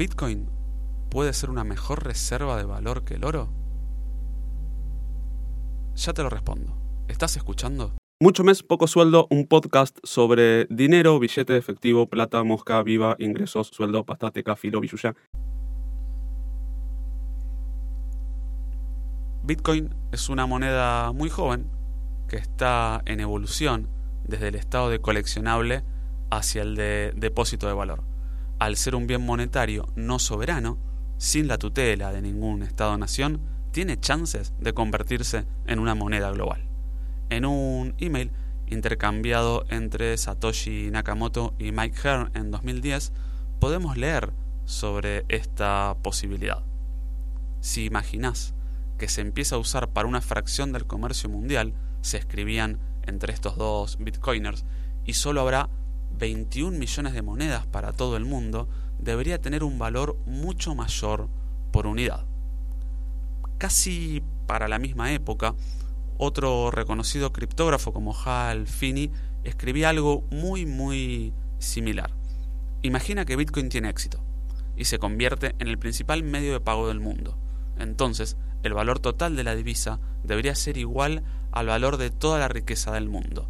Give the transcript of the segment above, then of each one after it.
¿Bitcoin puede ser una mejor reserva de valor que el oro? Ya te lo respondo. ¿Estás escuchando? Mucho mes, poco sueldo, un podcast sobre dinero, billete de efectivo, plata, mosca, viva, ingresos, sueldo, pastateca, filo, billuya. Bitcoin es una moneda muy joven que está en evolución desde el estado de coleccionable hacia el de depósito de valor. Al ser un bien monetario no soberano, sin la tutela de ningún Estado-nación, tiene chances de convertirse en una moneda global. En un email intercambiado entre Satoshi Nakamoto y Mike Hearn en 2010, podemos leer sobre esta posibilidad. Si imaginás que se empieza a usar para una fracción del comercio mundial, se escribían entre estos dos bitcoiners, y solo habrá 21 millones de monedas para todo el mundo, debería tener un valor mucho mayor por unidad. Casi para la misma época, otro reconocido criptógrafo como Hal Finney escribía algo muy muy similar. Imagina que Bitcoin tiene éxito y se convierte en el principal medio de pago del mundo. Entonces, el valor total de la divisa debería ser igual al valor de toda la riqueza del mundo.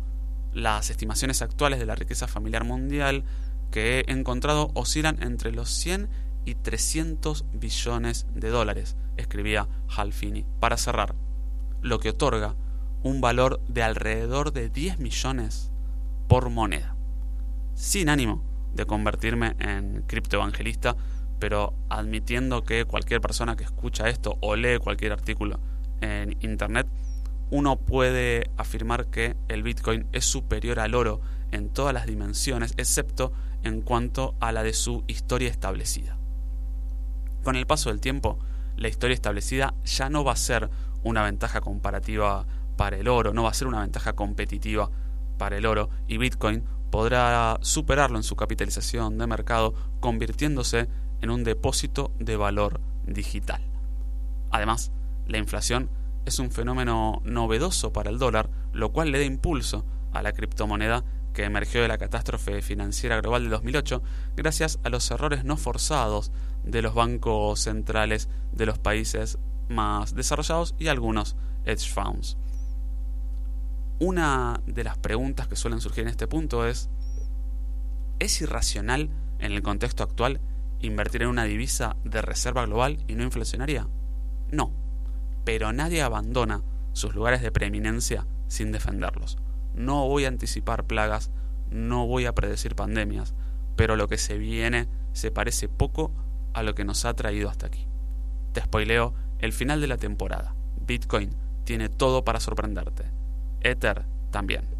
Las estimaciones actuales de la riqueza familiar mundial que he encontrado oscilan entre los 100 y 300 billones de dólares, escribía Hal Finney. Para cerrar, lo que otorga un valor de alrededor de 10 millones por moneda. Sin ánimo de convertirme en criptoevangelista, pero admitiendo que cualquier persona que escucha esto o lee cualquier artículo en Internet, uno puede afirmar que el Bitcoin es superior al oro en todas las dimensiones, excepto en cuanto a la de su historia establecida. Con el paso del tiempo, la historia establecida ya no va a ser una ventaja comparativa para el oro, no va a ser una ventaja competitiva para el oro y Bitcoin podrá superarlo en su capitalización de mercado convirtiéndose en un depósito de valor digital. Además, la inflación es un fenómeno novedoso para el dólar, lo cual le da impulso a la criptomoneda que emergió de la catástrofe financiera global de 2008 gracias a los errores no forzados de los bancos centrales de los países más desarrollados y algunos hedge funds. Una de las preguntas que suelen surgir en este punto es, ¿es irracional en el contexto actual invertir en una divisa de reserva global y no inflacionaria? No, pero nadie abandona sus lugares de preeminencia sin defenderlos. No voy a anticipar plagas, no voy a predecir pandemias, pero lo que se viene se parece poco a lo que nos ha traído hasta aquí. Te spoileo el final de la temporada. Bitcoin tiene todo para sorprenderte. Ether también.